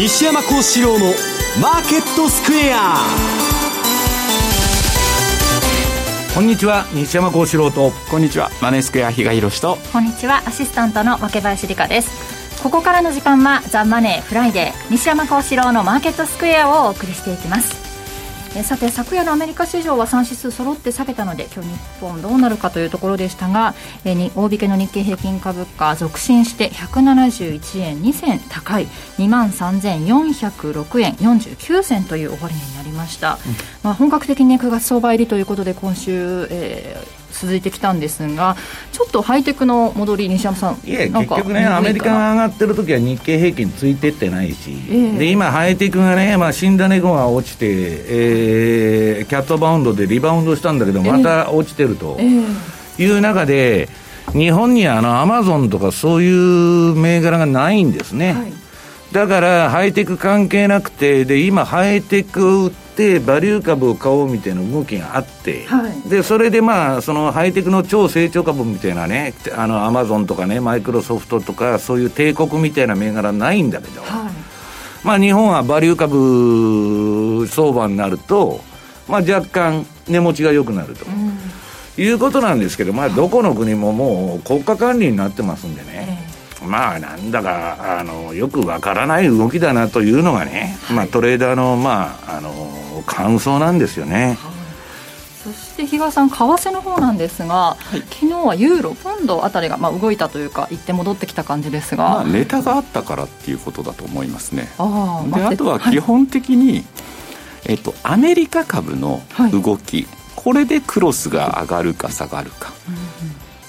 西山孝四郎のマーケットスクエア。こんにちは西山孝四郎と。こんにちはマネースクエア比嘉宏と。こんにちはアシスタントの若林理香です。ここからの時間はザ・マネーフライデー西山孝四郎のマーケットスクエアをお送りしていきますえさて昨夜のアメリカ市場は3指数揃って下げたので今日日本どうなるかというところでしたが、えに大引けの日経平均株価続伸して171円2銭高い2万3406円49銭という終値になりました、うん、まあ、本格的に、ね、9月相場入りということで今週、えー、続いてきたんですが、ちょっとハイテクの戻り、西山さん、いえ、結局ね、アメリカが上がってる時は日経平均ついてってないし、えー、で今、ハイテクがね、まあ、新種後が落ちて、えー、キャットバウンドでリバウンドしたんだけど、また落ちてるという中で、日本にあのアマゾンとかそういう銘柄がないんですね。はいだからハイテク関係なくて、で今、ハイテクを売って、バリュー株を買おうみたいな動きがあって、はい、でそれでまあ、そのハイテクの超成長株みたいなね、あのアマゾンとかね、マイクロソフトとか、そういう帝国みたいな銘柄ないんだけど、はい、まあ日本はバリュー株相場になると、まあ、若干、値持ちが良くなると。うん。いうことなんですけど、まあ、どこの国ももう国家管理になってますんでね、まあなんだかあのよくわからない動きだなというのがね、はい、まあ、トレーダーの,、まあ、あの感想なんですよね。そして比嘉さん、為替の方なんですが、はい、昨日はユーロ、ポンドあたりがまあ動いたというか、行って戻ってきた感じですが、まあ、ネタがあったからっていうことだと思いますね。あであとは基本的に、はい、えっと、アメリカ株の動き、これでクロスが上がるか下がるか、うんうん、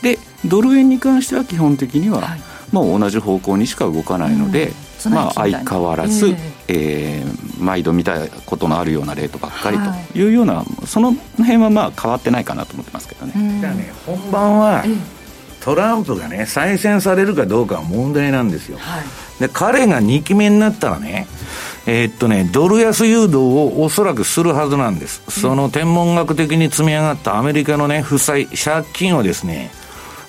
でドル円に関しては基本的には、もう同じ方向にしか動かないので、うん、まあ、相変わらず、えー、えー、毎度見たことのあるようなレートばっかりとい。うような、はい、その辺はまあ変わってないかなと思ってますけどね。じゃあね本番は、トランプがね再選されるかどうかは問題なんですよ、はい、で彼が2期目になったらねえー、っとね、ドル安誘導をおそらくするはずなんです。その天文学的に積み上がったアメリカのね、負債、借金をですね、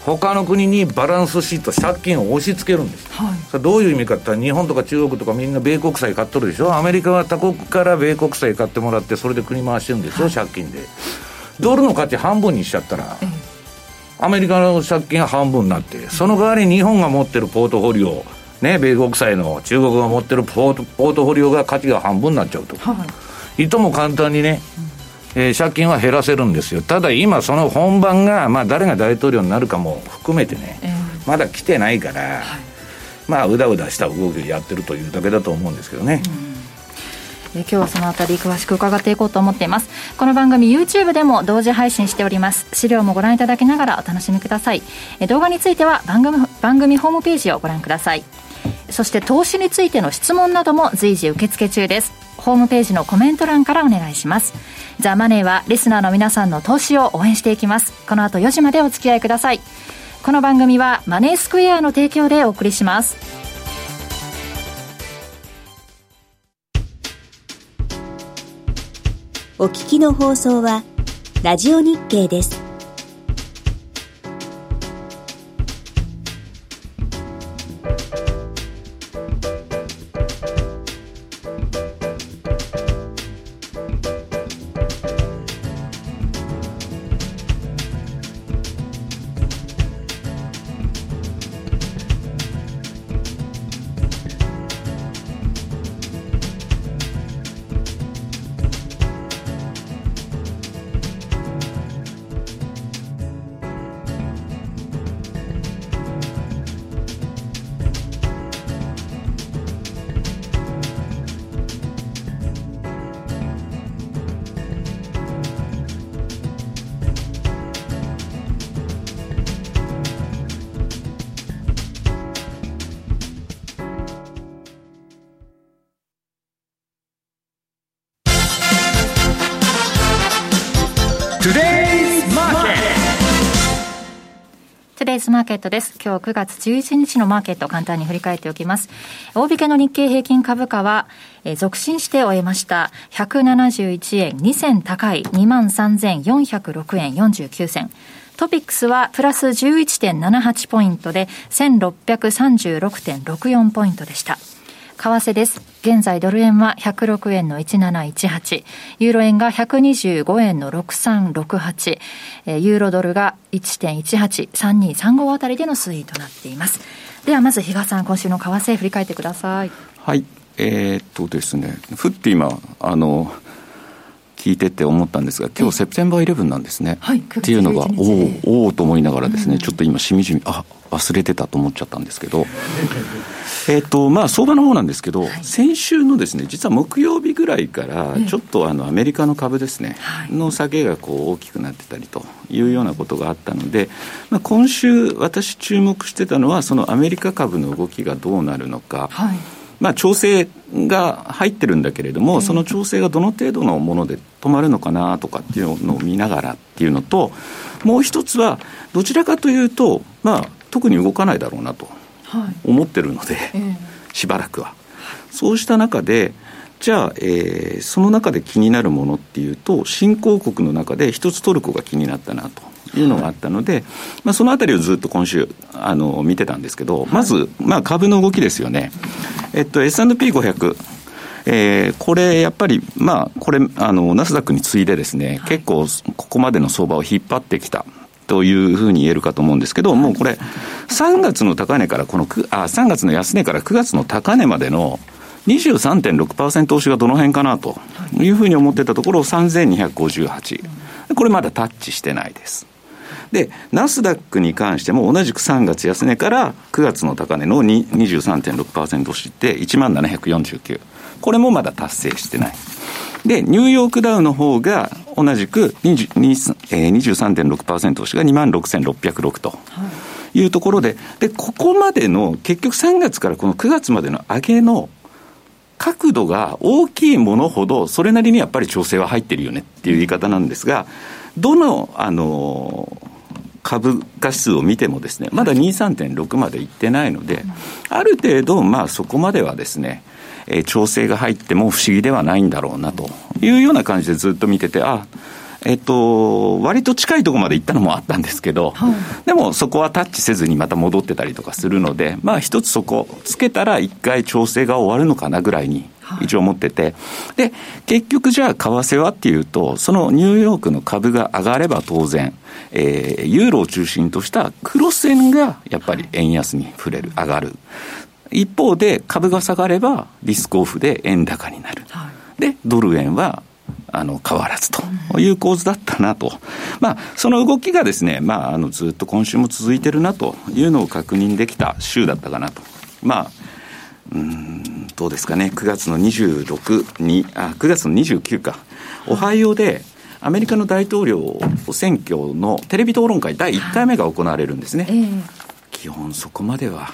他の国にバランスシート、借金を押し付けるんです、はい、どういう意味かって日本とか中国とかみんな米国債買っとるでしょ、アメリカは他国から米国債買ってもらって、それで国回してるんですよ、はい、借金で。ドルの価値半分にしちゃったら、アメリカの借金が半分になって、その代わり日本が持ってるポートフォリオ、ね、米国債の中国が持ってるポートポートフォリオが価値が半分になっちゃうと。はい、いとも簡単にね、うんえー、借金は減らせるんですよ、ただ今、その本番が、まあ、誰が大統領になるかも含めてね、えー、まだ来てないから、はい、まあ、うだうだした動きをやってるというだけだと思うんですけどね。うん。今日はそのあたり詳しく伺っていこうと思っています。この番組 YouTube でも同時配信しております。資料もご覧いただきながらお楽しみください。動画については番組番組ホームページをご覧くださいそして投資についての質問なども随時受付中です。ホームページのコメント欄からお願いします。ザ・マネーはリスナーの皆さんの投資を応援していきます。この後4時までお付き合いください。この番組はマネースクエアの提供でお送りします。お聞きの放送はラジオ日経です。デイズマーケットです。今日9月11日のマーケットを簡単に振り返っておきます。大引けの日経平均株価は、えー、続伸して終えました。171円2銭高い23,406円49銭。トピックスはプラス11.78ポイントで1636.64ポイントでした。為為替です。現在ドル円は106円の1718、ユーロ円が125円の6368、ユーロドルが1.183235あたりでの推移となっています。ではまず比嘉さん、今週の為替振り返ってください。はい。えー、っとですね、ふって今、あの、聞いてて思ったんですが、今日セプテンバーイレブンなんですね。はい、っていうのが、おおおと思いながらですね、うん、ちょっと今、しみじみ、あ忘れてたと思っちゃったんですけど、えっと、まあ、相場の方なんですけど、はい、先週のですね、実は木曜日ぐらいから、ちょっとあのアメリカの株ですね、の下げがこう大きくなってたりというようなことがあったので、まあ、今週、私、注目してたのは、そのアメリカ株の動きがどうなるのか。はい。まあ、調整が入ってるんだけれども、その調整がどの程度のもので止まるのかなとかっていうのを見ながらっていうのと、もう一つは、どちらかというと、まあ、特に動かないだろうなと思ってるので、はいしばらくは。そうした中で、じゃあ、えー、その中で気になるものっていうと、新興国の中で一つトルコが気になったなと。いうのがあったので、まあ、そのあたりをずっと今週あの見てたんですけど、まず、まあ、株の動きですよね、えっと、S&P500、えー、これやっぱり、まあ、これ、あのナスダックに次いでですね、結構、ここまでの相場を引っ張ってきた。というふうに言えるかと思うんですけど、もうこれ、3月の高値からこのあ、3月の安値から9月の高値までの23.6%押しがどの辺かなというふうに思ってたところ、3258。これまだタッチしてないです。で、ナスダックに関しても同じく3月安値から9月の高値の23.6%押して1749。これもまだ達成してない。で、ニューヨークダウの方が同じく23.6%押しが26,606と。いうところで、で、ここまでの、結局3月からこの9月までの上げの角度が大きいものほど、それなりにやっぱり調整は入ってるよねっていう言い方なんですが、どの、あの、株価指数を見てもですね、まだ23.6までいってないので、ある程度、まあそこまではですね、えー、調整が入っても不思議ではないんだろうなというような感じでずっと見てて、あえっと、割と近いところまで行ったのもあったんですけど、はい、でもそこはタッチせずにまた戻ってたりとかするので、まあ一つそこつけたら一回調整が終わるのかなぐらいに一応思ってて、で、結局じゃあ為替はっていうと、そのニューヨークの株が上がれば当然、えー、ユーロを中心とした黒線がやっぱり円安に触れる、上がる。一方で株が下がればリスクオフで円高になる。はい、で、ドル円はあの変わらずという構図だったなと、まあ、その動きがですね、まあ、あのずっと今週も続いてるなというのを確認できた週だったかなと。まあうんどうですかね、9月の26に、あ、9月の29か、オハイオで、アメリカの大統領選挙のテレビ討論会第1回目が行われるんですね。はい基本そこまでは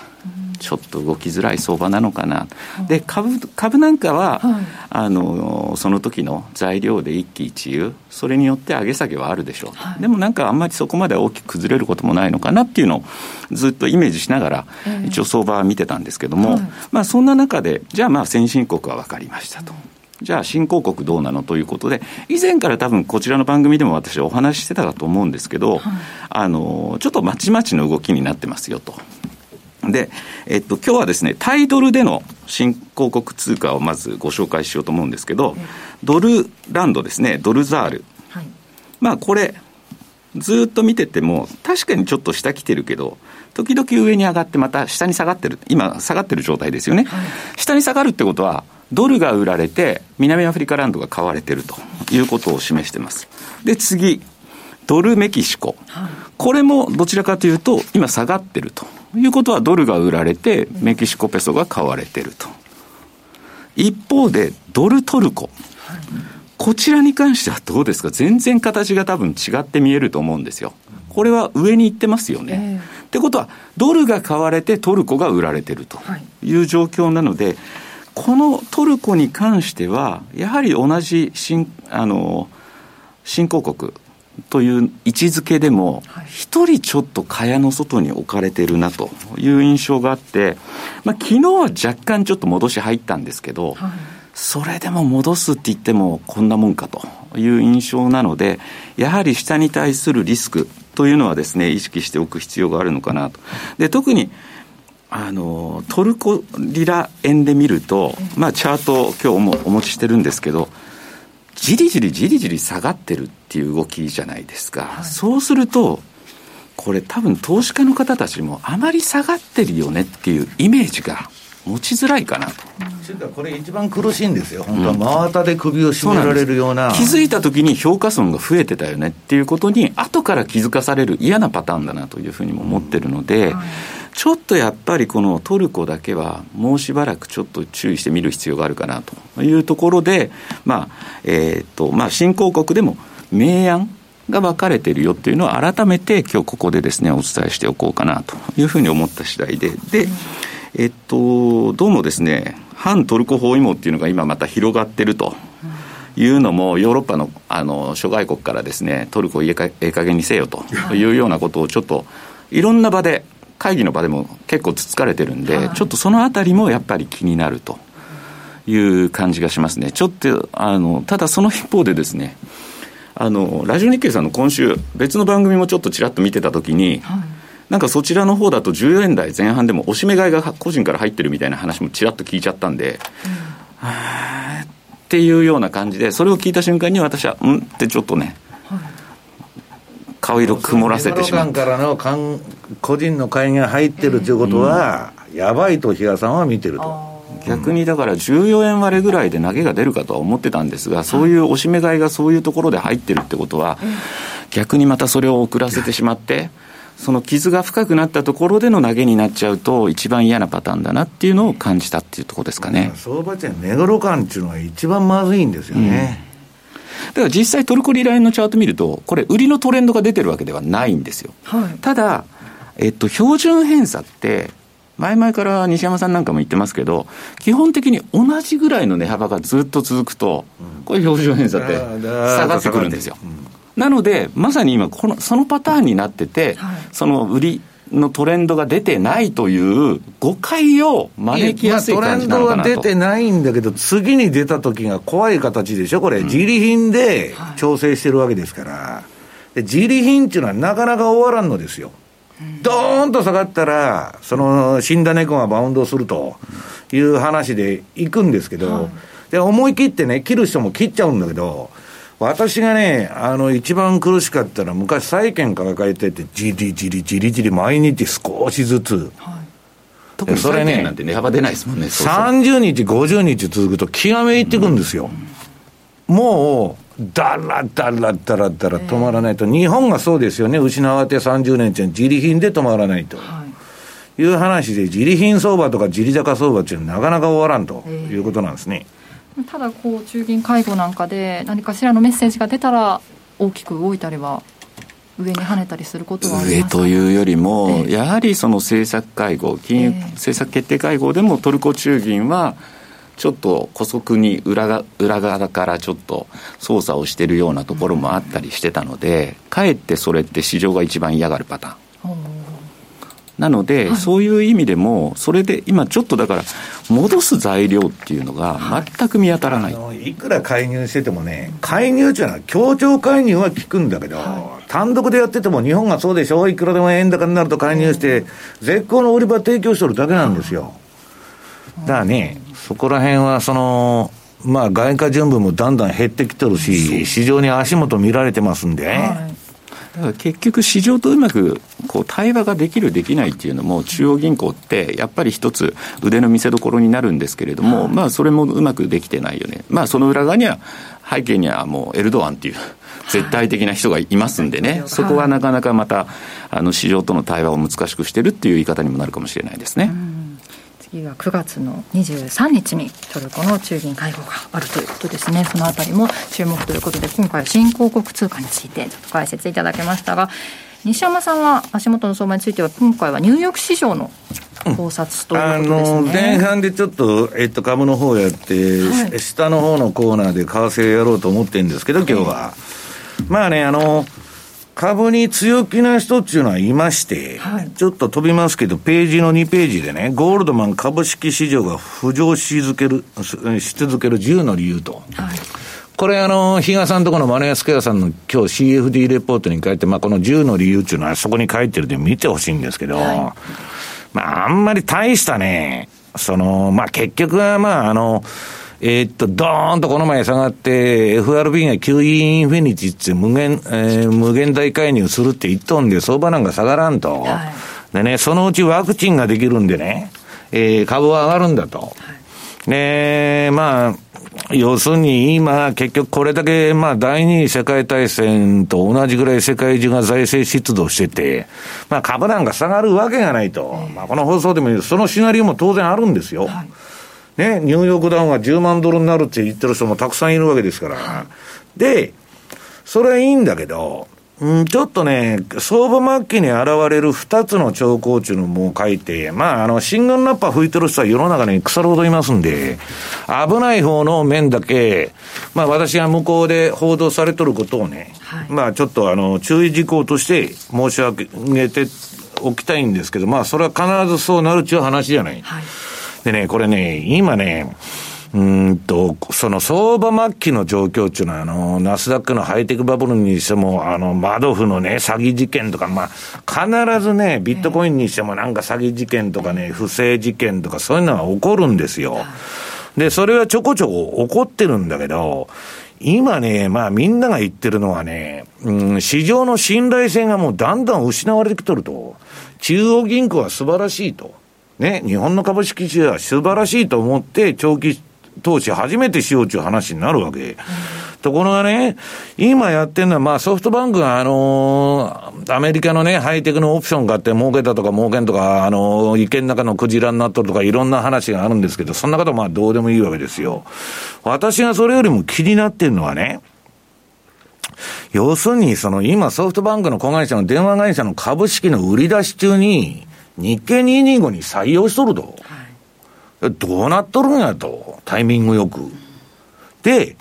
ちょっと動きづらい相場なのかな、で株株なんかは、はい、あのその時の材料で一喜一憂それによって上げ下げはあるでしょう、はい、でもなんかあんまりそこまで大きく崩れることもないのかなっていうのをずっとイメージしながら、一応相場は見てたんですけども、はい、まあそんな中でじゃあまあ先進国は分かりましたと。じゃあ新興国どうなのということで、以前から多分こちらの番組でも私お話ししてたかと思うんですけど、はい、あの、ちょっとまちまちの動きになってますよと。で、えっと、今日はですね、タイドルでの新興国通貨をまずご紹介しようと思うんですけど、ドルランドですね、ドルザール。はい、まあこれ、ずっと見てても、確かにちょっと下来てるけど、時々上に上がってまた下に下がってる。今、下がってる状態ですよね。はい、下に下がるってことは、ドルが売られて、南アフリカランドが買われてるということを示してます。で、次、ドルメキシコ。これもどちらかというと、今下がってるということは、ドルが売られて、メキシコペソが買われてると。一方で、ドルトルコ。こちらに関してはどうですか？全然形が多分違って見えると思うんですよ。これは上に行ってますよね。えー、ってことは、ドルが買われてトルコが売られてるという状況なので、はいこのトルコに関しては、やはり同じ新あの新興国という位置づけでも、一、人ちょっと蚊帳の外に置かれてるなという印象があって、まあ昨日は若干ちょっと戻し入ったんですけど、はい、それでも戻すって言ってもこんなもんかという印象なので、やはり下に対するリスクというのはですね、意識しておく必要があるのかなと。で、特にあのトルコリラ円で見ると、まあ、チャート今日もお持ちしてるんですけどじりじりじりじり下がってるっていう動きじゃないですか、はい、そうするとこれ多分投資家の方たちもあまり下がってるよねっていうイメージが持ちづらいかなと。これ一番苦しいんですよ、本当は真綿で首を絞められるような。気づいたときに評価損が増えてたよねっていうことに、後から気づかされる嫌なパターンだなというふうにも思ってるので、ちょっとやっぱりこのトルコだけは、もうしばらくちょっと注意してみる必要があるかなというところで、まあ、えっ、と、まあ、新興国でも明暗が分かれているよっていうのを改めて今日ここでですね、お伝えしておこうかなというふうに思った次第で、で、えっと、どうもですね、反トルコ包囲網っていうのが今また広がってると。いうのもヨーロッパのあの諸外国からですねトルコをええ加減にせよというようなことをちょっといろんな場で会議の場でも結構つつかれてるんで、はい、ちょっとそのあたりもやっぱり気になるという感じがしますね。ちょっとあのただその一方でですねあのラジオ日経さんの今週別の番組もちょっとちらっと見てたときに、はい。なんかそちらの方だと14円台前半でも押し目買いが個人から入ってるみたいな話もちらっと聞いちゃったんで、うん、っていうような感じで、それを聞いた瞬間に私は、うんってちょっとね、はい、顔色曇らせてしまう。からの個人の買いが入ってるということは、えー、やばいと比嘉さんは見てると。逆にだから14円割れぐらいで投げが出るかとは思ってたんですが、そういう押し目買いがそういうところで入ってるってことは、逆にまたそれを遅らせてしまって、その傷が深くなったところでの投げになっちゃうと、一番嫌なパターンだなっていうのを感じたっていうところですかね。相場値値頃感っていうのが一番まずいんですよね。うん、だから実際トルコリラインのチャート見ると、これ売りのトレンドが出てるわけではないんですよ。はい、ただ、えっと、標準偏差って、前々から西山さんなんかも言ってますけど、基本的に同じぐらいの値幅がずっと続くと、これ標準偏差って下がってくるんですよ。なので、まさに今この、そのパターンになってて、はい、その売りのトレンドが出てないという誤解を招きやすい感じなのかなと、トレンドは出てない。んだけど、次に出た時が怖い形でしょ、これ、自利品で調整してるわけですから、で自利品っていうのはなかなか終わらんのですよ。ドーンと下がったら、その死んだ猫がバウンドするという話でいくんですけど、で思い切ってね、切る人も切っちゃうんだけど、私がね、あの、一番苦しかったのは、昔債券抱えてて、じりじりじりじり毎日少しずつ。はい、特にそれね、なんて値幅出ないですもんね。そうそう30日、50日続くと気がめいっていくんですよ。うん、もう、だらだらだらだら止まらないと、日本がそうですよね、失われて30年って自利品で止まらないと。いう話で、自利品相場とか自利高相場っていうのはなかなか終わらんということなんですね。えーただこう中銀会合なんかで何かしらのメッセージが出たら大きく動いたりは上に跳ねたりすることは上というよりも、えー、やはりその政策会合金融政策決定会合でもトルコ中銀はちょっと姑息に裏が裏側からちょっと操作をしているようなところもあったりしてたので、うん、かえってそれって市場が一番嫌がるパターン。なので、はい、そういう意味でも、それで今ちょっとだから、戻す材料っていうのが全く見当たらない、はい、いくら介入しててもね、介入っていうのは、協調介入は効くんだけど、はい、単独でやってても、日本がそうでしょ、いくらでも円高になると介入して、絶好の売り場提供してるだけなんですよ。だからね、そこら辺はその、まあ、外貨準備もだんだん減ってきてるし、市場に足元見られてますんで、ね、だから結局、市場とうまくこう対話ができる、できないっていうのも、中央銀行ってやっぱり一つ、腕の見せ所になるんですけれども、まあ、それもうまくできてないよね、まあ、その裏側には、背景にはもうエルドアンっていう。絶対的な人がいますんでね、そこはなかなかまた、あの市場との対話を難しくしてるっていう言い方にもなるかもしれないですね。次は9月の23日にトルコの中銀会合があるということですね。そのあたりも注目ということで今回は新興国通貨についてちょっと解説いただきましたが西山さんは足元の相場については今回はニューヨーク市場の考察ということですね、あの前半でちょっと、えっと、株の方やって、はい、下の方のコーナーで為替やろうと思ってるんですけど今日は、まあねあの株に強気な人っていうのはいまして、はい、ちょっと飛びますけど、ページの2ページでね、ゴールドマン株式市場が浮上し続ける、し続ける10の理由と。はい、これあの、比嘉さんとこのマネースクエアさんの今日 CFD レポートに書いて、まあこの10の理由っていうのはそこに書いてるんで見てほしいんですけど、はい。まあ、あんまり大したね、その、まあ、結局は、まあ、あの、えー、っと、ドーンとこの前下がって、FRB が QE インフィニティって無限、えー、無限大介入するって言っとんで、相場なんか下がらんと。はい、でね、そのうちワクチンができるんでね、えー、株は上がるんだと。はい、ねまあ、要するに今、結局これだけ、まあ、第二次世界大戦と同じぐらい世界中が財政出動してて、まあ、株なんか下がるわけがないと。まあ、この放送でもそのシナリオも当然あるんですよ。はい、ね、ニューヨークダウンが10万ドルになるって言ってる人もたくさんいるわけですから。で、それはいいんだけど、うん、ちょっとね、相場末期に現れる二つの兆候っていうのも書いて、まあ、あの、シングルラッパー吹いてる人は世の中に腐るほどいますんで、危ない方の面だけ、まあ、私が向こうで報道されとることをね、はい、まあ、ちょっとあの、注意事項として申し上げておきたいんですけど、まあ、それは必ずそうなるっていう話じゃない。はい、でね、これね、今ね、うんと、その相場末期の状況っていうのは、あの、ナスダックのハイテクバブルにしても、あの、マドフのね、詐欺事件とか、まあ、必ずね、ビットコインにしてもなんか詐欺事件とかね、不正事件とかそういうのが起こるんですよ。で、それはちょこちょこ起こってるんだけど、今ね、まあみんなが言ってるのはね、うん、市場の信頼性がもうだんだん失われてきとると。中央銀行は素晴らしいと。ね、日本の株式市場は素晴らしいと思って長期投資初めてしようという話になるわけ。ところがね、今やってるのは、まあソフトバンクがあのー、アメリカのね、ハイテクのオプション買って儲けたとか儲けんとか、あのー、池の中のクジラになっとるとかいろんな話があるんですけど、そんなことまあどうでもいいわけですよ。私がそれよりも気になってるのはね、要するに、その今ソフトバンクの子会社の電話会社の株式の売り出し中に、日経225に採用しとると。はいどうなっとるんやと、タイミングよく。で、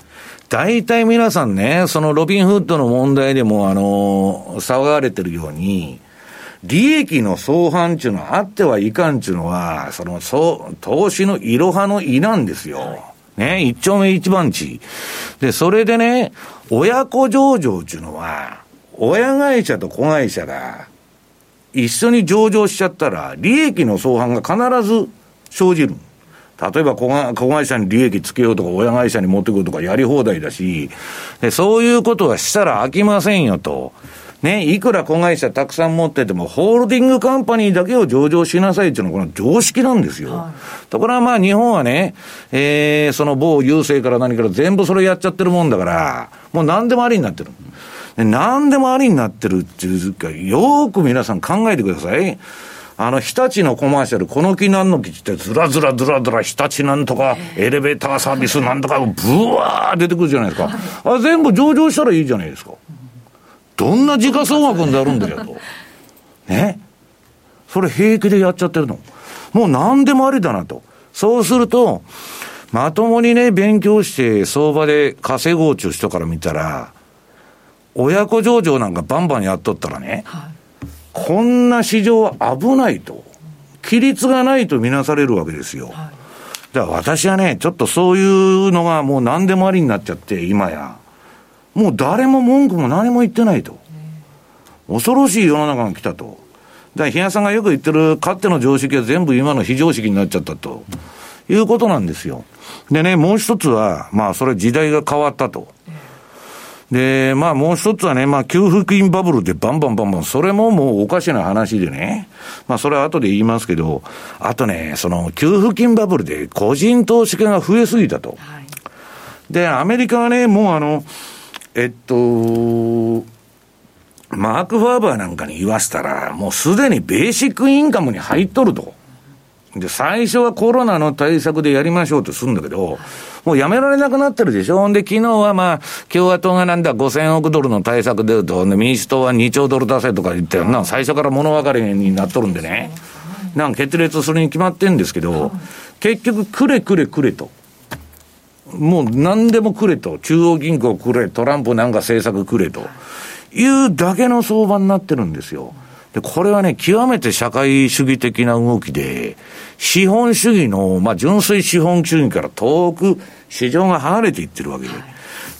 大体皆さんね、そのロビンフッドの問題でも、あの、騒がれてるように、利益の相反っていうのはあってはいかんっていうのは、その、そう、投資のいろはの意なんですよ。ね、一丁目一番地。で、それでね、親子上場っていうのは、親会社と子会社が一緒に上場しちゃったら、利益の相反が必ず生じる。例えば子会社に利益つけようとか、親会社に持ってくるとかやり放題だし、でそういうことはしたら飽きませんよと。ね、いくら子会社たくさん持ってても、ホールディングカンパニーだけを上場しなさいっていうのは、この常識なんですよ。はい、ところがまあ日本はね、えー、その某郵政から何から全部それやっちゃってるもんだから、もう何でもありになってる。何でもありになってるっていうか、よく皆さん考えてください。あの、日立のコマーシャル、この木なんの木ってずらずらずらずら、日立なんとか、エレベーターサービスなんとか、ブワー出てくるじゃないですか。あ全部上場したらいいじゃないですか。どんな時価総額になるんだよと。ね？それ平気でやっちゃってるの。もう何でもありだなと。そうすると、まともにね、勉強して相場で稼ごうちゅう人から見たら、親子上場なんかバンバンやっとったらね、はいこんな市場は危ないと。規律がないとみなされるわけですよ。はい、だから私はね、ちょっとそういうのがもう何でもありになっちゃって、今や。もう誰も文句も何も言ってないと。恐ろしい世の中が来たと。だから、日野さんがよく言ってる、かつての常識は全部今の非常識になっちゃったと。いうことなんですよ。でね、もう一つは、まあ、それ時代が変わったと。で、まあもう一つはね、まあ給付金バブルでバンバンバンバン、それももうおかしな話でね、まあそれは後で言いますけど、あとね、その給付金バブルで個人投資家が増えすぎたと。はい、で、アメリカはね、もうあの、えっと、マーク・ファーバーなんかに言わせたら、もうすでにベーシックインカムに入っとると。で、最初はコロナの対策でやりましょうとするんだけど、もうやめられなくなってるでしょ？で、昨日はまあ、共和党がなんだ5000億ドルの対策で言うと、民主党は2兆ドル出せとか言って、な最初から物別れになっとるんでね。なんか決裂するに決まってんですけど、結局、くれくれくれと。もう何でもくれと。中央銀行くれ、トランプなんか政策くれと。いうだけの相場になってるんですよ。で、これはね、極めて社会主義的な動きで、資本主義の、まあ、純粋資本主義から遠く市場が離れていってるわけで。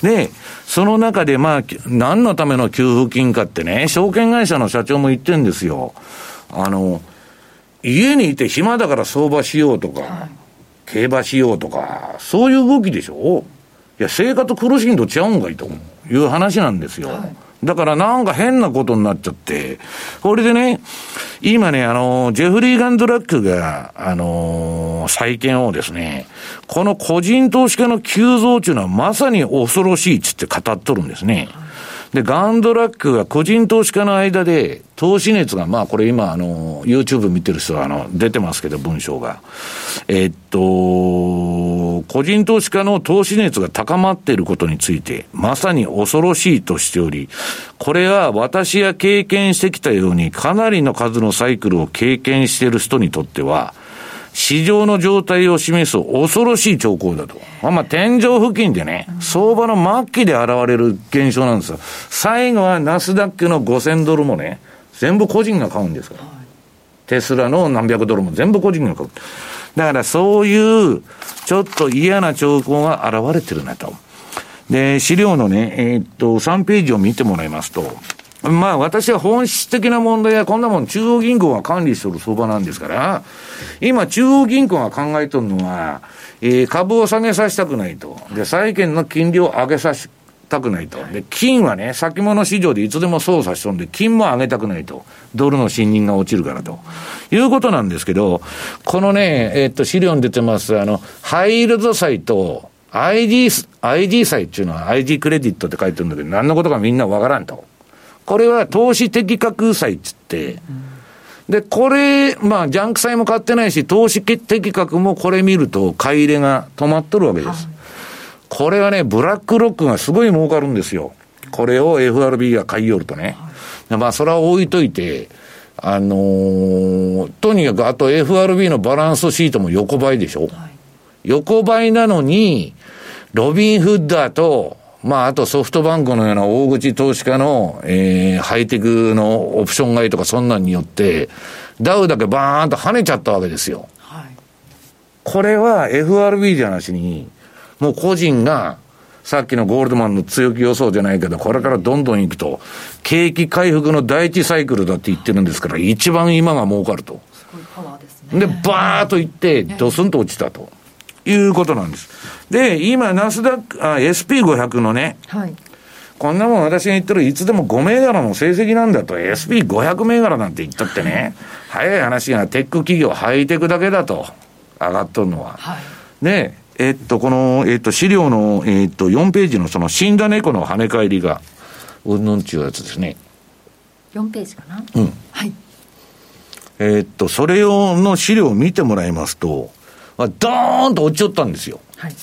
で、その中で、まあ、何のための給付金かってね、証券会社の社長も言ってるんですよ。あの、家にいて暇だから相場しようとか、はい、競馬しようとか、そういう動きでしょいや、生活苦しいんとちゃうんかいという話なんですよ。はいだからなんか変なことになっちゃって、これでね、今ね、あの、ジェフリー・ガンドラックが、あの、債券をですね、この個人投資家の急増というのはまさに恐ろしいっつって語っとるんですね。で、ガンドラックが個人投資家の間で、投資熱が、まあこれ今、あの、YouTube 見てる人は、あの、出てますけど、文章が。えっと、個人投資家の投資熱が高まっていることについて、まさに恐ろしいとしており、これは私が経験してきたように、かなりの数のサイクルを経験している人にとっては、市場の状態を示す恐ろしい兆候だと。まあ、天井付近でね、相場の末期で現れる現象なんですよ。最後はナスダックの5000ドルもね、全部個人が買うんですから。テスラの何百ドルも全部個人が買う。だからそういう、ちょっと嫌な兆候が現れてるなと。で、資料のね、えー、っと、3ページを見てもらいますと、まあ私は本質的な問題はこんなもん中央銀行が管理してる相場なんですから、今中央銀行が考えとるのは、えー、株を下げさせたくないと。で、債券の金利を上げさせたくないと。で、金はね、先物市場でいつでも操作しとんで、金も上げたくないと。ドルの信任が落ちるからと。いうことなんですけど、このね、えー、っと、資料に出てます、あの、ハイールド債と、ID、ID 債っていうのは ID クレジットって書いてるんだけど、何のことかみんなわからんと。これは投資的確債っつって、で、これ、まあ、ジャンク債も買ってないし、投資的確もこれ見ると、買い入れが止まっとるわけです。これはね、ブラックロックがすごい儲かるんですよ。これを FRB が買い寄るとね。まあ、それは置いといて、あのー、とにかく、あと FRB のバランスシートも横ばいでしょ。はい、横ばいなのに、ロビンフッダーと、まあ、あとソフトバンクのような大口投資家の、えー、ハイテクのオプション買いとかそんなんによって、ダウだけバーンと跳ねちゃったわけですよ。はい、これは FRB じゃなしに、もう個人が、さっきのゴールドマンの強気予想じゃないけど、これからどんどんいくと、景気回復の第一サイクルだって言ってるんですから、一番今が儲かると。すごいパワーですね。で、バーッといって、ドスンと落ちたと。いうことなんです。で、今、ナスダック、あ、SP500 のね、はい。こんなもん私が言ってるいつでも5銘柄の成績なんだと、SP500 銘柄なんて言ったってね、早い話がテック企業、ハイテクだけだと、上がっとるのは。はい、で、えっと、この、えっと、資料の、えっと、4ページのその死んだ猫の跳ね返りが、うんぬんちゅうやつですね。4ページかな？うん。はい。えっと、それ用の資料を見てもらいますと、ドーンと落ちちゃったんですよ。はい。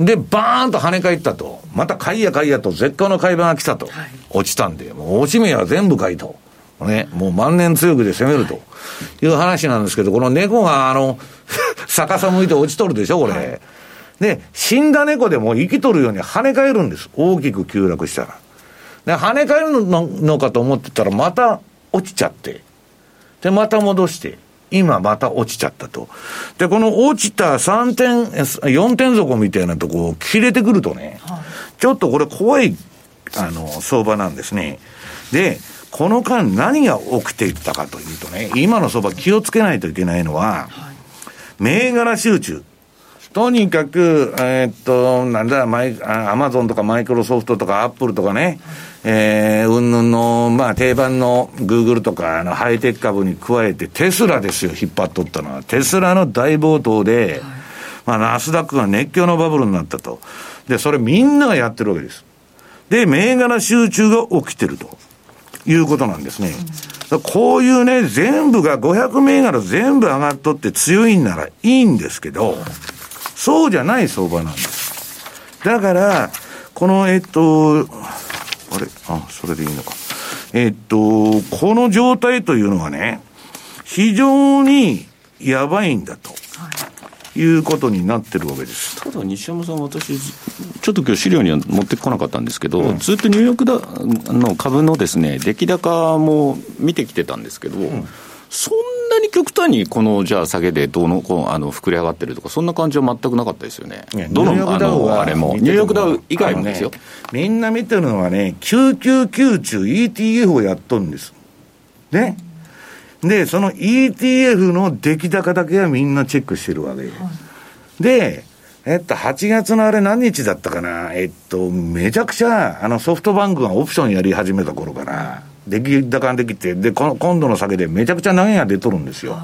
で、バーンと跳ね返ったと。また買いや買いやと、絶好の買い場が来たと。はい、落ちたんで、もう落ち目は全部買いと。ね、もう万年強くで攻めるという話なんですけど、この猫があの、逆さ向いて落ちとるでしょ、これ。はい、で、死んだ猫でも生きとるように跳ね返るんです。大きく急落したら。で、跳ね返るのかと思ってたら、また落ちちゃって。で、また戻して。今また落ちちゃったと。で、この落ちた3点、4点底みたいなとこを切れてくるとね、はい、ちょっとこれ怖い、あの、相場なんですね。で、この間何が起きていったかというとね、今の相場気をつけないといけないのは、はい、銘柄集中。とにかく、えー、っと、なんだ、マイ、アマゾンとかマイクロソフトとかアップルとかね、えー、うんぬんの、まあ定番のグーグルとか、あの、ハイテク株に加えて、テスラですよ、引っ張っとったのは。テスラの大暴騰で、まあナスダックが熱狂のバブルになったと。で、それみんながやってるわけです。で、銘柄集中が起きてると。いうことなんですね。こういうね、全部が500銘柄全部上がっとって強いんならいいんですけど、そうじゃない相場なんです。だから、この、えっと、あれ？あ、それでいいのか。えっと、この状態というのはね、非常にやばいんだと。いうことになってるわけです。ただ西山さん、私、ちょっと今日資料には持ってこなかったんですけど、うん、ずっとニューヨークだの株のですね出来高も見てきてたんですけど、うん、そんなに極端にこのじゃあ下げでどうのこうあの膨れ上がってるとか、そんな感じは全くなかったですよね、どのあのあれも、ニューヨークダウ以外もですよ、ね、みんな見てるのはね、999中 ETF をやっとるんです。ね。で、その ETF の出来高だけはみんなチェックしてるわけ。はい、で、えっと、8月のあれ何日だったかな？えっと、めちゃくちゃ、あの、ソフトバンクがオプションやり始めた頃から、出来高ができて、で、今度の酒でめちゃくちゃ投げが出とるんですよ。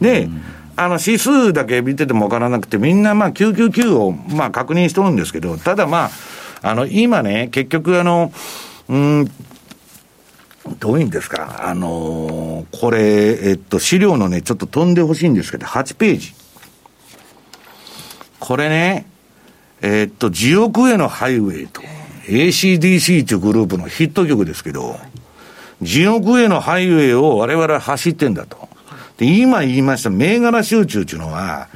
で、あの、指数だけ見ててもわからなくて、みんなまあ999をまあ確認しとるんですけど、ただまあ、あの、今ね、結局あの、うん、どういうんですか、あのー、これ、えっと、資料のね、ちょっと飛んでほしいんですけど、8ページ。これね、えー、っと、地獄へのハイウェイと、ACDC というグループのヒット曲ですけど、地獄へのハイウェイを我々は走ってんだと。で、今言いました銘柄集中っていうのは、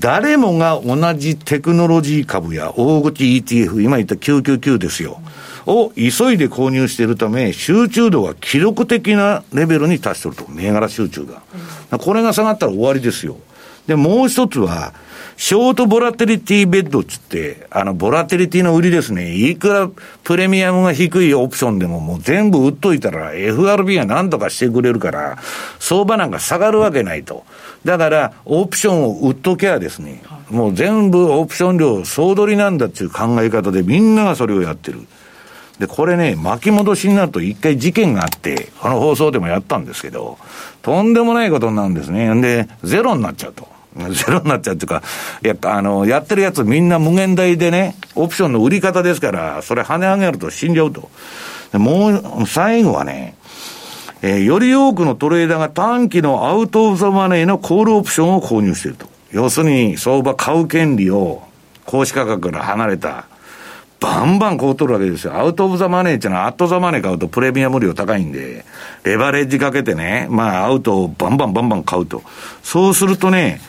誰もが同じテクノロジー株や大口 ETF、今言った999ですよ。を急いで購入しているため、集中度が記録的なレベルに達してると、銘柄集中が。これが下がったら終わりですよ。で、もう一つは、ショートボラテリティベッドっつって、あの、ボラテリティの売りですね。いくらプレミアムが低いオプションでももう全部売っといたら FRB が何とかしてくれるから、相場なんか下がるわけないと。だから、オプションを売っときゃですね、もう全部オプション料総取りなんだっていう考え方でみんながそれをやってる。で、これね、巻き戻しになると一回事件があって、この放送でもやったんですけど、とんでもないことになるんですね。んで、ゼロになっちゃうと。ゼロになっちゃうっていうか、いや、あの、やってるやつみんな無限大でね、オプションの売り方ですから、それ跳ね上げると死んじゃうと。もう、最後はね、えー、より多くのトレーダーが短期のアウトオブザマネーのコールオプションを購入していると。要するに、相場買う権利を、公式価格から離れた、バンバン買うとるわけですよ。アウトオブザマネーっていうのは、アットザマネー買うとプレミアム量高いんで、レバレッジかけてね、まあ、アウトをバンバンバンバン買うと。そうするとね、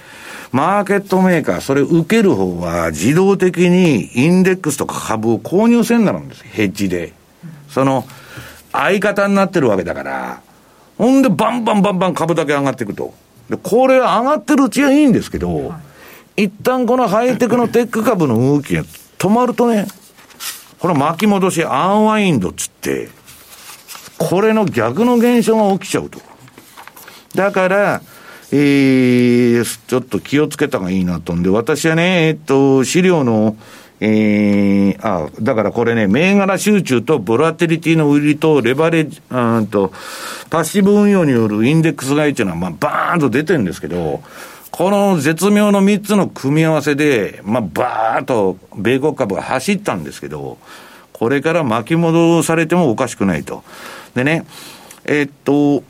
マーケットメーカー、それ受ける方は自動的にインデックスとか株を購入せんなるんですヘッジで。その、相方になってるわけだから、ほんでバンバンバンバン株だけ上がっていくと。で、これ上がってるうちはいいんですけど、はい、一旦このハイテクのテック株の動きが止まるとね、これ巻き戻しアンワインドっつって、これの逆の現象が起きちゃうと。だから、えー、ちょっと気をつけた方がいいなとんで、私はね、えっと、資料の、えー、あ、だからこれね、銘柄集中とボラテリティの売りとレバレッジ、うんと、パッシブ運用によるインデックス買いっていうのは、まあ、バーンと出てるんですけど、この絶妙の3つの組み合わせで、まあ、バーッと米国株が走ったんですけど、これから巻き戻されてもおかしくないと。でね、えっと、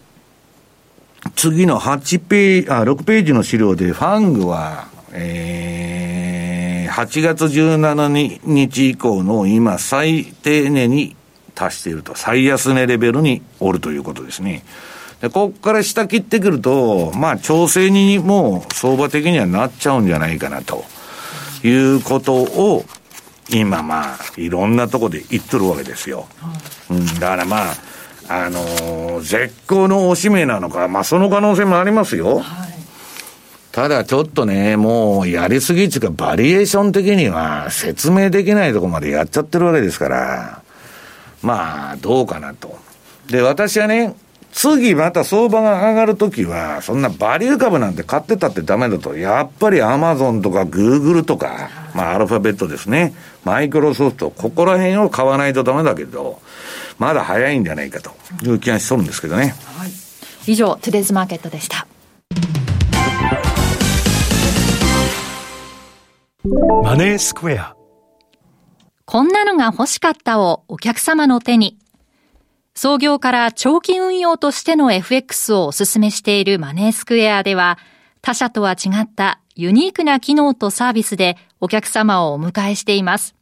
次の8ページ、あ、6ページの資料で、ファングは、えー、8月17日以降の今最低値に達していると、最安値レベルにおるということですね。で、ここから下切ってくると、まあ、調整にも相場的にはなっちゃうんじゃないかな、ということを、今まあ、いろんなとこで言っとるわけですよ。うん、だからまあ、あのー、絶好のおしめなのか、まあ、その可能性もありますよ。はい、ただちょっとね、もうやりすぎっていうか、バリエーション的には説明できないとこまでやっちゃってるわけですから、まあ、どうかなと。で、私はね、次また相場が上がるときは、そんなバリュー株なんて買ってたってダメだと、やっぱりアマゾンとかグーグルとか、まあアルファベットですね、マイクロソフト、ここら辺を買わないとダメだけど、まだ早いんじゃないかという気がしとるんですけどね。はい、以上、トゥデイズマーケットでした。マネースクエア。こんなのが欲しかったをお客様の手に。創業から長期運用としての FX をお勧めしているマネースクエアでは、他社とは違ったユニークな機能とサービスでお客様をお迎えしています。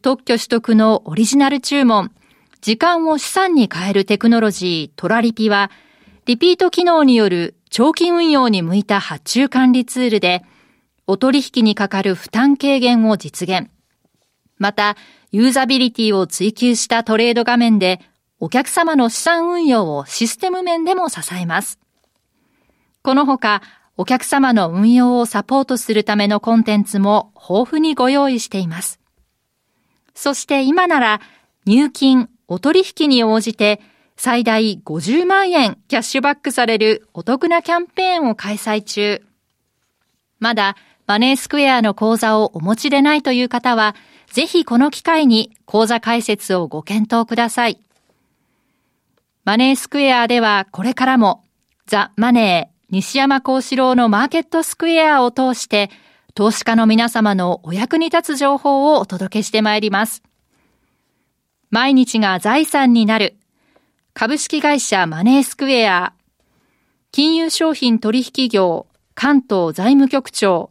特許取得のオリジナル注文、時間を資産に変えるテクノロジートラリピは、リピート機能による長期運用に向いた発注管理ツールで、お取引にかかる負担軽減を実現。また、ユーザビリティを追求したトレード画面で、お客様の資産運用をシステム面でも支えます。このほか、お客様の運用をサポートするためのコンテンツも豊富にご用意しています。そして今なら、入金、お取引に応じて、最大50万円キャッシュバックされるお得なキャンペーンを開催中。まだマネースクエアの口座をお持ちでないという方は、ぜひこの機会に口座開設をご検討ください。マネースクエアではこれからもザ・マネー西山幸四郎のマーケットスクエアを通して投資家の皆様のお役に立つ情報をお届けしてまいります。毎日が財産になる株式会社マネースクエア金融商品取引業関東財務局長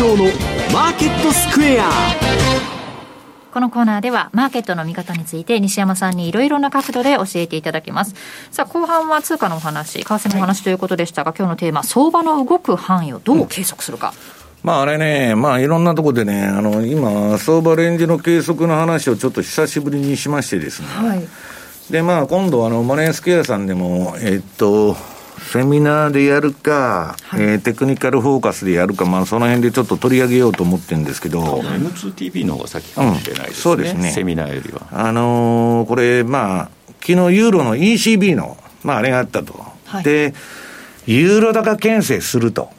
郎のマーケットスクエアこのコーナーではマーケットの見方について西山さんにいろいろな角度で教えていただきますさあ後半は通貨のお話為替のお話ということでしたが、はい、今日のテーマ相場の動く範囲をどう計測するか、うん、まああれね、まあいろんなところでね、あの、今、相場レンジの計測の話をちょっと久しぶりにしましてですね。はい。で、まあ今度、あの、マネースクエアさんでも、えっと、セミナーでやるか、はい、えー、テクニカルフォーカスでやるか、まあ、その辺でちょっと取り上げようと思ってるんですけど、M2TV の方が先かもしれないですね、うん、そうですね。セミナーよりは。あのー、これ、まあ、昨日ユーロの ECB の、まあ、あれがあったと、はい、で、ユーロ高牽制すると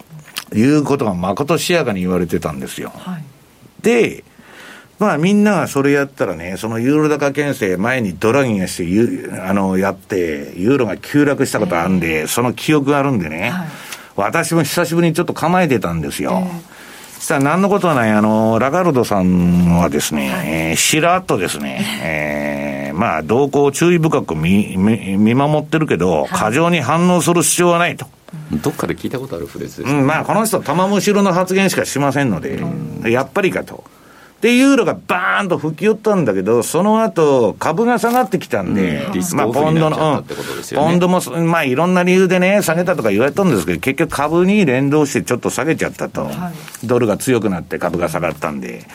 いうことがまことしやかに言われてたんですよ。はい、で、まあみんながそれやったらね、そのユーロ高牽制前にドラギンがして、あの、やって、ユーロが急落したことあるんで、その記憶があるんでね、はい、私も久しぶりにちょっと構えてたんですよ。そしたら何のことはない、あの、ラガルドさんはですね、えー、しらっとですね、えー、まあ、動向を注意深く見、見、見守ってるけど、過剰に反応する必要はないと。どっかで聞いたことあるフレーズです、ね、うん、まあ、この人、玉むしろの発言しかしませんので、うん、やっぱりかと。で、ユーロがバーンと吹き寄ったんだけど、その後、株が下がってきたんで、うん、まあ、ポンドの、うん、ポンドも、まあ、いろんな理由でね、下げたとか言われたんですけど、結局株に連動してちょっと下げちゃったと。はい、ドルが強くなって株が下がったんで。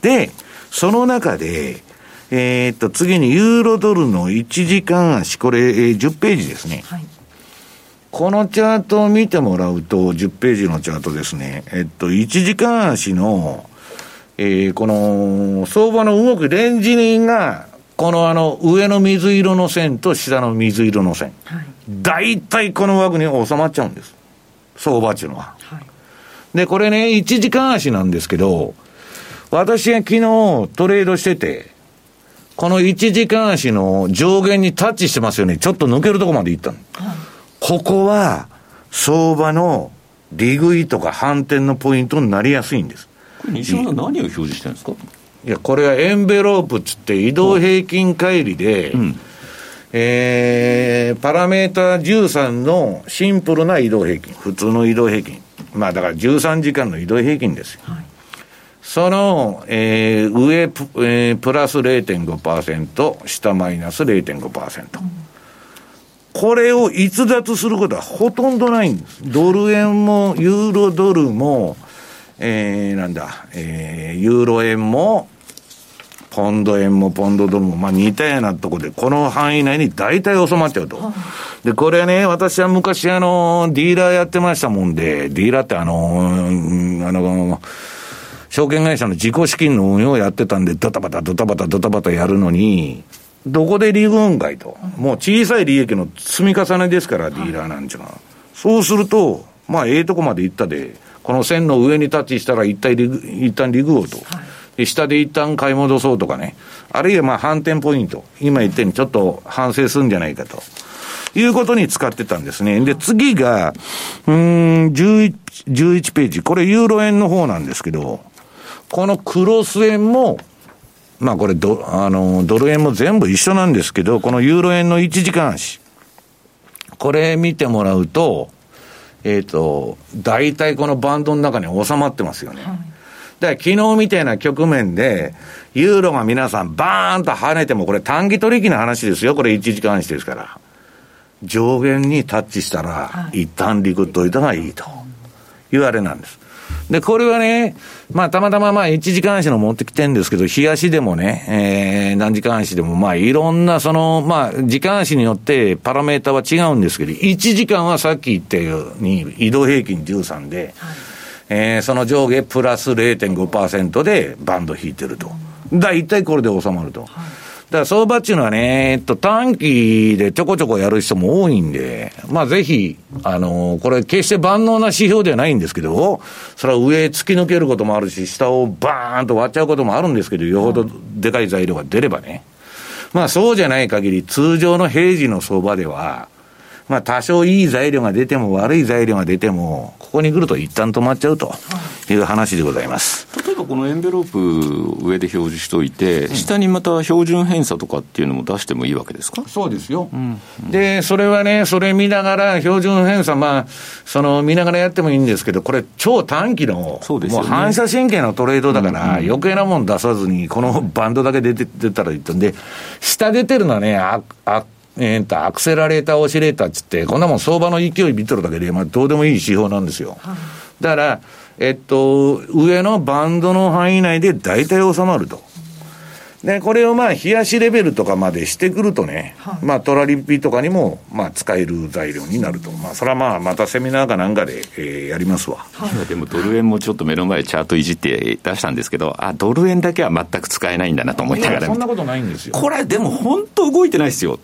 で、その中で、えー、っと、次にユーロドルの1時間足、これ、えー、10ページですね。はいこのチャートを見てもらうと、10ページのチャートですね。えっと、1時間足の、えー、この相場の動くレンジが、このあの上の水色の線と下の水色の線、はい、大体この枠に収まっちゃうんです、相場っていうのは。はい、で、これね、1時間足なんですけど、私が昨日トレードしてて、この1時間足の上限にタッチしてますよね、ちょっと抜けるとこまで行ったの。はい、ここは相場の利食いとか反転のポイントになりやすいんです。西山さん、何を表示してるんですか？いや、これはエンベロープっつって、移動平均乖離で、うん、えー、パラメータ13のシンプルな移動平均、普通の移動平均。まあだから13時間の移動平均ですよ。はい、その、えー、上プ,、えー、プラス0.5%、下マイナス0.5%。うんこれを逸脱することはほとんどないんです。ドル円もユーロドルも、えー、なんだ、えー、ユーロ円も、ポンド円もポンドドルも、まあ似たようなとこで、この範囲内に大体収まっちゃうと。で、これね、私は昔あの、ディーラーやってましたもんで、ディーラーってあの、あの、証券会社の自己資金の運用をやってたんで、ドタバタドタバタドタバタやるのに、どこで利分解と。もう小さい利益の積み重ねですから、ディーラーなんちゅうのは。そうすると、まあ、ええとこまで行ったで、この線の上にタッチしたら一体リグ、一旦リグをと。で、下で一旦買い戻そうとかね。あるいはまあ反転ポイント。今言ったようにちょっと反省するんじゃないかと。いうことに使ってたんですね。で、次が、うん、11、11ページ。これユーロ円の方なんですけど、このクロス円も、まあこれド、あの、ドル円も全部一緒なんですけど、このユーロ円の1時間足。これ見てもらうと、えっ、ー、と、大体このバンドの中に収まってますよね。はい、だから昨日みたいな局面で、ユーロが皆さんバーンと跳ねても、これ短期取引の話ですよ。これ1時間足ですから。上限にタッチしたら、一旦リクっといた方がいいというあれなんです。で、これはね、まあ、たまたままあ、1時間足の持ってきてるんですけど、日足でもね、えー、何時間足でも、まあ、いろんな、その、まあ、時間足によってパラメータは違うんですけど、1時間はさっき言ったように、移動平均13で、はい、えー、その上下プラス0.5%でバンド引いてると。大体これで収まると。はいだから相場っていうのはね、えっと、短期でちょこちょこやる人も多いんで、まあぜひ、あのー、これ決して万能な指標ではないんですけど、それは上突き抜けることもあるし、下をバーンと割っちゃうこともあるんですけど、よほどでかい材料が出ればね。まあそうじゃない限り、通常の平時の相場では、まあ多少いい材料が出ても悪い材料が出ても、ここに来ると一旦止まっちゃうという話でございます。例えばこのエンベロープ上で表示しておいて、うん、下にまた標準偏差とかっていうのも出してもいいわけですか？そうですよ。うん、で、それはね、それ見ながら、標準偏差、まあ、その見ながらやってもいいんですけど、これ超短期の、そうです、ね、もう反射神経のトレードだから、余計なもん出さずに、このバンドだけ出て出たらいいとんで、下出てるのはね、あ、あえー、と、アクセラレーター、オシレーターっつって、こんなもん相場の勢い見てるだけで、まあ、どうでもいい指標なんですよ。だから、えっと、上のバンドの範囲内で大体収まると。で、これをまあ、冷やしレベルとかまでしてくるとね、はい、まあ、トラリピとかにも、まあ、使える材料になると。まあ、それはまあ、またセミナーかなんかで、えー、やりますわ。はい、でも、ドル円もちょっと目の前チャートいじって出したんですけど、あ、ドル円だけは全く使えないんだなと思いながら。そんなことないんですよ。これ、でも本当動いてないですよ。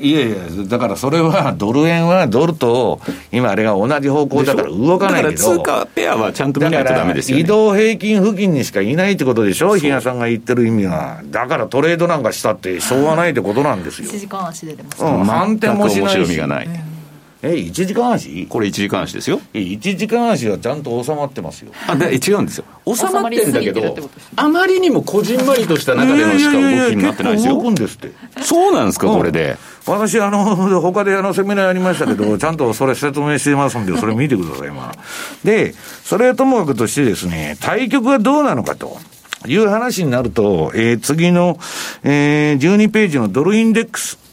いやいや、だからそれは、ドル円はドルと、今あれが同じ方向だから動かないけど。通貨ペアはちゃんと見ないとダメですよ、ね、移動平均付近にしかいないってことでしょ、比嘉さんが言ってる意味は。だからトレードなんかしたってしょうがないってことなんですよ。1時間足で出ます、うん、反転もしないし。面白みがない。え、1時間足？これ1時間足ですよ。え、1時間足はちゃんと収まってますよ。あ、で違うんですよ。収まってんだけど、あまりにもこじんまりとした中でのしか動きになってないですよ。動くんですって。そうなんですか、これで。私、あの、他であの、セミナーやりましたけど、ちゃんとそれ説明してますんで、それ見てください、まあ。で、それはともかくとしてですね、対局はどうなのかと。いう話になると、えー、次の、えー、12ページのドルインデックス。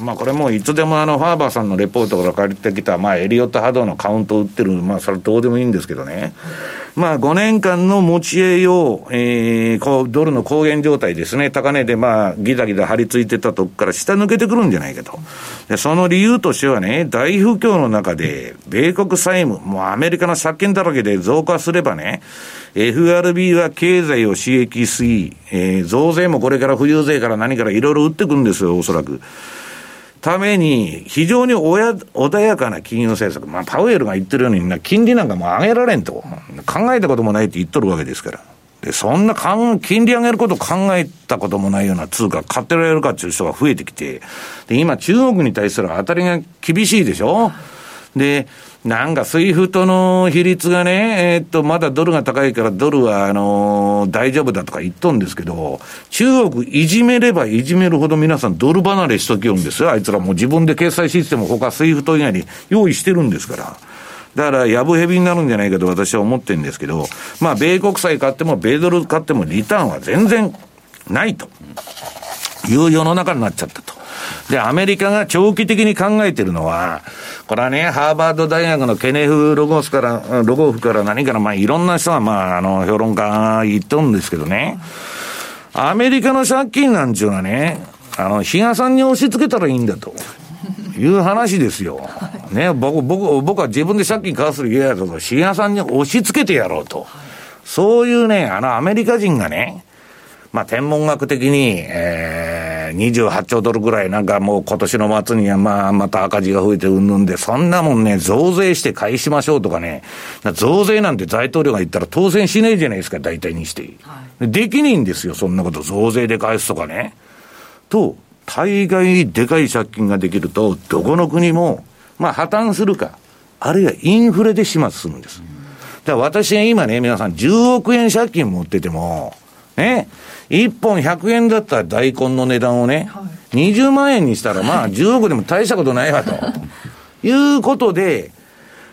まあこれもいつでもあの、ファーバーさんのレポートから借りてきた、まあエリオット波動のカウントを打ってる、まあそれどうでもいいんですけどね。まあ5年間の持ち合いを、えー、こう、ドルの高原状態ですね。高値でまあギザギザ張り付いてたとこから下抜けてくるんじゃないかと。で、その理由としてはね、大不況の中で、米国債務、もうアメリカの借金だらけで増加すればね、FRB は経済を刺激し、えー、増税もこれから富裕税から何からいろいろ打ってくるんですよ、おそらく。ために、非常に穏やかな金融政策、まあ、パウエルが言ってるように、金利なんかもう上げられんと、考えたこともないって言っとるわけですから。で、そんな金利上げること考えたこともないような通貨買ってられるかっていう人が増えてきて、で、今中国に対する当たりが厳しいでしょ。で、なんか、 SWIFT の比率がね、えー、っと、まだドルが高いからドルは、あのー、大丈夫だとか言っとんですけど、中国いじめればいじめるほど皆さんドル離れしときよんですよ。あいつらもう自分で決済システム他 SWIFT 以外に用意してるんですから。だから、やぶへびになるんじゃないかと私は思ってるんですけど、まあ、米国債買っても、米ドル買っても、リターンは全然ないという世の中になっちゃったと。で、アメリカが長期的に考えてるのは、これはね、ハーバード大学のケネフ・ロゴスから、ロゴフから何から、まあ、いろんな人が、まあ、あの、評論家が言っとるんですけどね。アメリカの借金なんちゅうのはね、あの、比嘉さんに押し付けたらいいんだと。いう話ですよ。ね、僕、僕、僕は自分で借金返する嫌やと、比嘉さんに押し付けてやろうと。そういうね、あの、アメリカ人がね、まあ、天文学的に、えー、28兆ドルぐらいなんかもう今年の末にはまあ、また赤字が増えてうんぬんで、そんなもんね、増税して返しましょうとかね、増税なんて大統領が言ったら当選しないじゃないですか、大体にして。はい、できないんですよ、そんなこと。増税で返すとかね。と、大概でかい借金ができると、どこの国も、まあ破綻するか、あるいはインフレで始末するんです。だから私が今ね、皆さん10億円借金持ってても、ね、1本100円だった大根の値段をね、はい、20万円にしたら、まあ、10億でも大したことないわと。いうことで、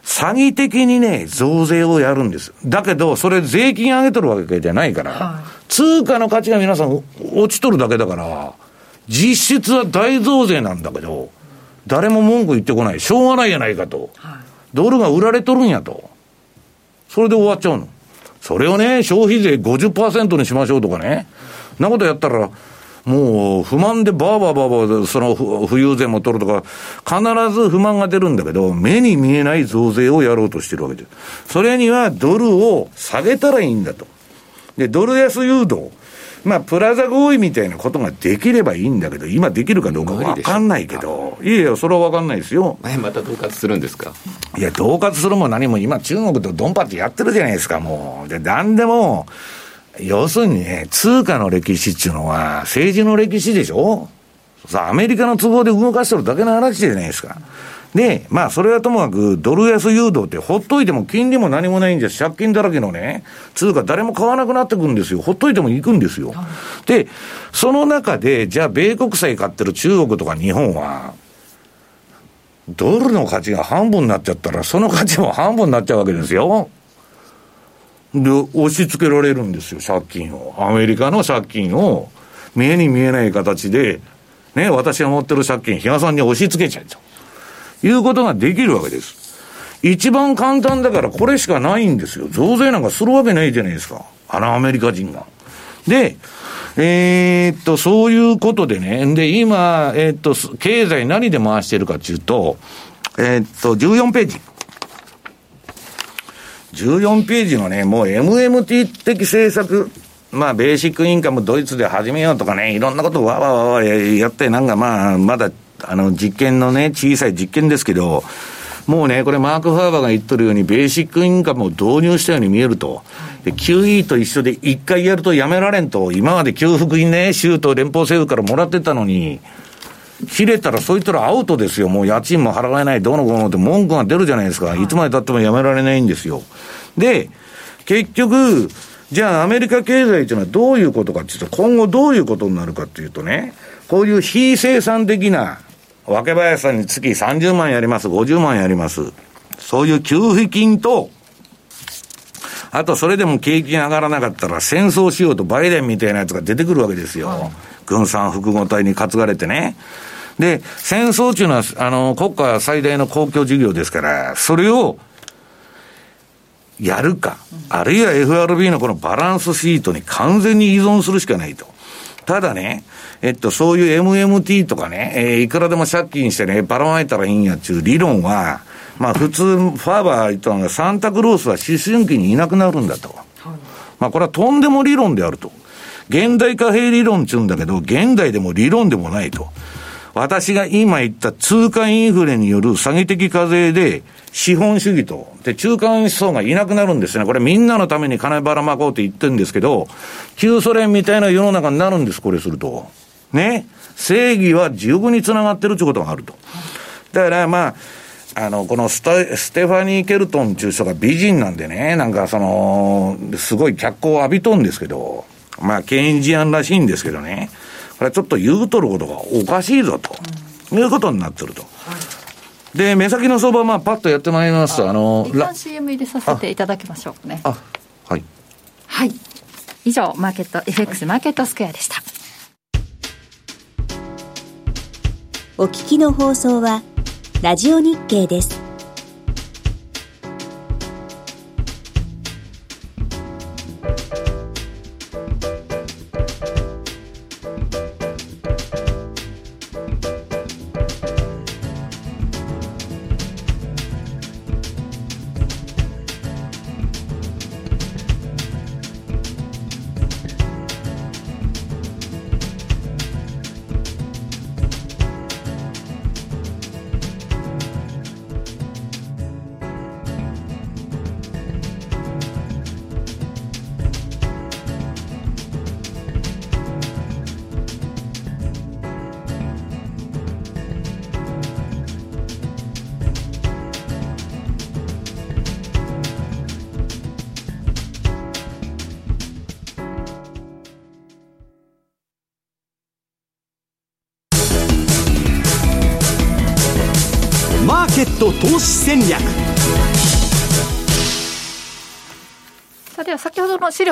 詐欺的にね、増税をやるんです。だけど、それ税金上げとるわけじゃないから、はい、通貨の価値が皆さん落ちとるだけだから、実質は大増税なんだけど、誰も文句言ってこない。しょうがないやないかと。はい、ドルが売られとるんやと。それで終わっちゃうの。それをね、消費税50%にしましょうとかね。なことやったら、もう不満でバーバーバーバーその富裕税も取るとか、必ず不満が出るんだけど、目に見えない増税をやろうとしてるわけです。それにはドルを下げたらいいんだと。で、ドル安誘導。まあ、プラザ合意みたいなことができればいいんだけど、今できるかどうかわかんないけど、いやいや、それはわかんないですよ。また恫喝するんですか？いや、恫喝するも何も今、中国とドンパチやってるじゃないですか、もう。で、なんでも、要するにね、通貨の歴史っていうのは、政治の歴史でしょ？さあ、アメリカの都合で動かしてるだけの話じゃないですか。で、まあ、それはともかく、ドル安誘導ってほっといても金利も何もないんです。借金だらけのね、通貨誰も買わなくなってくるんですよ。ほっといても行くんですよ。で、その中で、じゃあ、米国債買ってる中国とか日本は、ドルの価値が半分になっちゃったら、その価値も半分になっちゃうわけですよ。で、押し付けられるんですよ、借金を。アメリカの借金を、目に見えない形で、ね、私が持ってる借金、比嘉さんに押し付けちゃうと。いうことができるわけです。一番簡単だからこれしかないんですよ。増税なんかするわけないじゃないですか。あのアメリカ人が。で、えー、っと、そういうことでね。で、今、えー、っと、経済何で回してるかっていうと、えー、っと、14ページ。14ページのね、もう MMT 的政策、まあ、ベーシックインカムドイツで始めようとかね、いろんなことをわわわわやって、なんかまあ、まだ、あの、実験のね、小さい実験ですけど、もうね、これマーク・ファーバーが言っとるように、ベーシックインカムを導入したように見えると。で、QE と一緒で一回やるとやめられんと、今まで給付金ね、州と連邦政府からもらってたのに、切れたらそいつらアウトですよ。もう家賃も払えない、どうのこうのって文句が出るじゃないですか。いつまで経ってもやめられないんですよ。で、結局、じゃあアメリカ経済というのはどういうことかっていうと、今後どういうことになるかっていうとね、こういう非生産的な、若林さんに月30万やります、50万やります。そういう給付金と、あとそれでも景気が上がらなかったら戦争しようとバイデンみたいなやつが出てくるわけですよ。はい、軍産複合体に担がれてね。で、戦争っていうのは、あの、国家最大の公共事業ですから、それをやるか、あるいは FRB のこのバランスシートに完全に依存するしかないと。ただね、えっと、そういう MMT とかね、えー、いくらでも借金してね、ばらまいたらいいんやっていう理論は、まあ普通、ファーバー言ったのが、サンタクロースは思春期にいなくなるんだと。はい、まあこれはとんでも理論であると。現代貨幣理論って言うんだけど、現代でも理論でもないと。私が今言った通貨インフレによる詐欺的課税で、資本主義と、で、中間層がいなくなるんですね。これみんなのために金ばらまこうって言ってるんですけど、旧ソ連みたいな世の中になるんです、これすると。ね。正義は十分につながってるってことがあると。だからまあ、あの、このステステファニー・ケルトンっていう人が美人なんでね、なんかその、すごい脚光を浴びとんですけど、まあ、ケインジアンらしいんですけどね。これちょっと言うとることがおかしいぞと、うん、いうことになってると。はい、で、目先の相場、まあ、パッとやってまいりますと、あの、一旦 CM 入れさせていただきましょうね。あ、はい。はい。以上、マーケット、FX マーケットスクエアでした。お聞きの放送は、ラジオ日経です。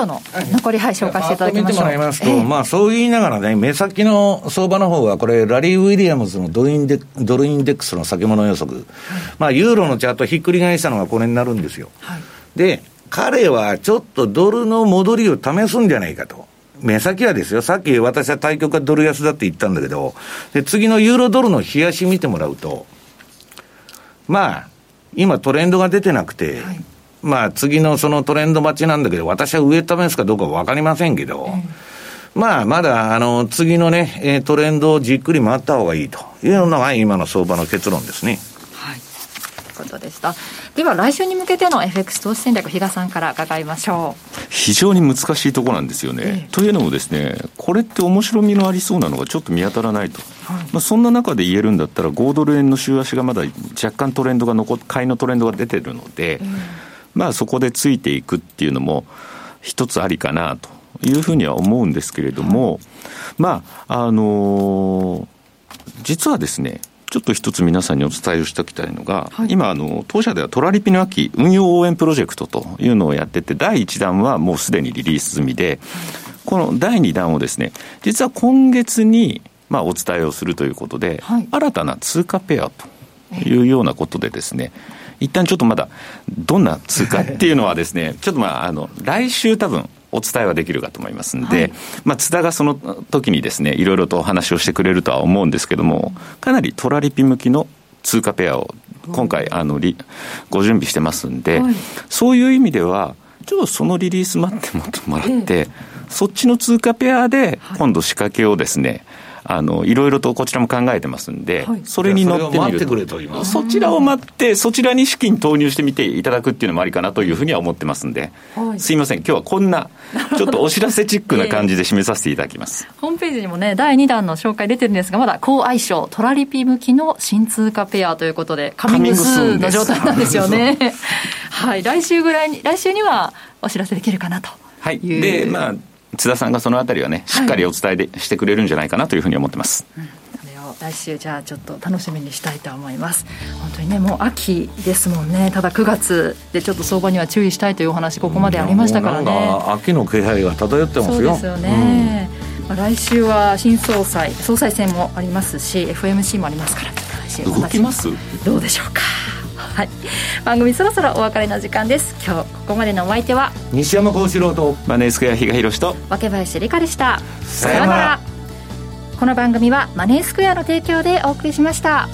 ほどの残り、はい、紹介していただきましょう。見てもらいますと、えー、まあそう言いながらね、目先の相場の方は、これ、ラリー・ウィリアムズのドルインデドルインデックスの先物予測、はい、まあユーロのチャートひっくり返したのがこれになるんですよ。はい、で、彼はちょっとドルの戻りを試すんじゃないかと。目先はですよ、さっき私は対局がドル安だって言ったんだけど、で、次のユーロドルの冷やし見てもらうと、まあ、今トレンドが出てなくて、はいまあ、次のそのトレンド待ちなんだけど、私は上試すかどうかわかりませんけど、まあ、まだ、あの、次のね、えトレンドをじっくり待った方がいいというのが今の相場の結論ですね。はい。ということでした。では、来週に向けての FX 投資戦略、比嘉さんから伺いましょう。非常に難しいところなんですよね。ええというのもですね、これって面白みのありそうなのがちょっと見当たらないと。はい、まあ、そんな中で言えるんだったら、5ドル円の週足がまだ若干トレンドが残っ、買いのトレンドが出てるので、えまあそこでついていくっていうのも一つありかなというふうには思うんですけれども、はい、まあ、あのー、実はですね、ちょっと一つ皆さんにお伝えをしておきたいのが、はい、今あの、当社ではトラリピの秋運用応援プロジェクトというのをやってて、第1弾はもうすでにリリース済みで、この第2弾をですね、実は今月に、まあ、お伝えをするということで、はい、新たな通貨ペアというようなことでですね、一旦ちょっとまだ、どんな通貨っていうのはですね、ちょっとまあ、あの、来週多分、お伝えはできるかと思いますんで、はい、まあ、津田がその時にですね、いろいろとお話をしてくれるとは思うんですけども、かなりトラリピ向きの通貨ペアを今回、あの、ご準備してますんで、はい、そういう意味では、ちょっとそのリリース待ってもらって、そっちの通貨ペアで今度仕掛けをですね、あの、いろいろとこちらも考えてますんで、はい、それに乗ってみると。そちらを待って、そちらに資金投入してみていただくっていうのもありかなというふうには思ってますんで、はい、すいません、今日はこんな、ちょっとお知らせチックな感じで締めさせていただきます。ホームページにもね、第2弾の紹介出てるんですが、まだ高相性、トラリピ向きの新通貨ペアということで、カミングスーの状態なんですよね。はい、来週ぐらいに、来週にはお知らせできるかなと。はい。で、まあ、津田さんがそのあたりはね、しっかりお伝えで、してくれるんじゃないかなというふうに思ってます。うん。来週じゃあちょっと楽しみにしたいと思います。本当にねもう秋ですもんね。ただ9月でちょっと相場には注意したいというお話ここまでありましたからね。秋の気配が漂ってますよ。そうですよね、うん、まあ、来週は新総裁総裁選もありますし FMC もありますから来週動きます？どうでしょうかはい、番組そろそろお別れの時間です。今日ここまでのお相手は西山幸四郎とマネースクエア比嘉宏と若林理香でした。さようなら。この番組はマネースクエアの提供でお送りしました。